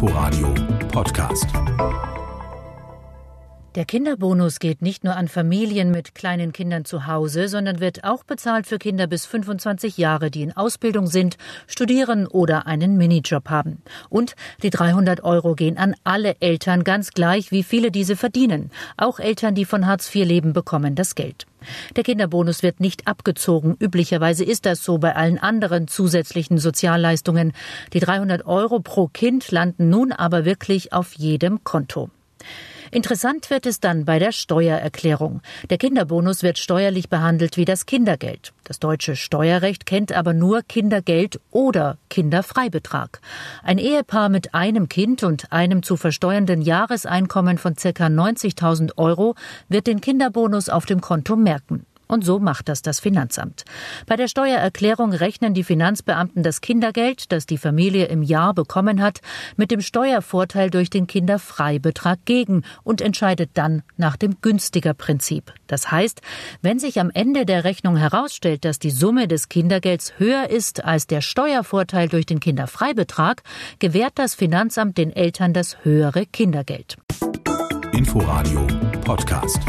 Inforadio Podcast. Der Kinderbonus geht nicht nur an Familien mit kleinen Kindern zu Hause, sondern wird auch bezahlt für Kinder bis 25 Jahre, die in Ausbildung sind, studieren oder einen Minijob haben. Und die 300 Euro gehen an alle Eltern, ganz gleich, wie viele diese verdienen. Auch Eltern, die von Hartz IV leben, bekommen das Geld. Der Kinderbonus wird nicht abgezogen. Üblicherweise ist das so bei allen anderen zusätzlichen Sozialleistungen. Die 300 Euro pro Kind landen nun aber wirklich auf jedem Konto. Interessant wird es dann bei der Steuererklärung. Der Kinderbonus wird steuerlich behandelt wie das Kindergeld. Das deutsche Steuerrecht kennt aber nur Kindergeld oder Kinderfreibetrag. Ein Ehepaar mit einem Kind und einem zu versteuernden Jahreseinkommen von ca. 90.000 Euro wird den Kinderbonus auf dem Konto merken. Und so macht das das Finanzamt. Bei der Steuererklärung rechnen die Finanzbeamten das Kindergeld, das die Familie im Jahr bekommen hat, mit dem Steuervorteil durch den Kinderfreibetrag gegen und entscheidet dann nach dem günstiger Prinzip. Das heißt, wenn sich am Ende der Rechnung herausstellt, dass die Summe des Kindergelds höher ist als der Steuervorteil durch den Kinderfreibetrag, gewährt das Finanzamt den Eltern das höhere Kindergeld. Inforadio Podcast.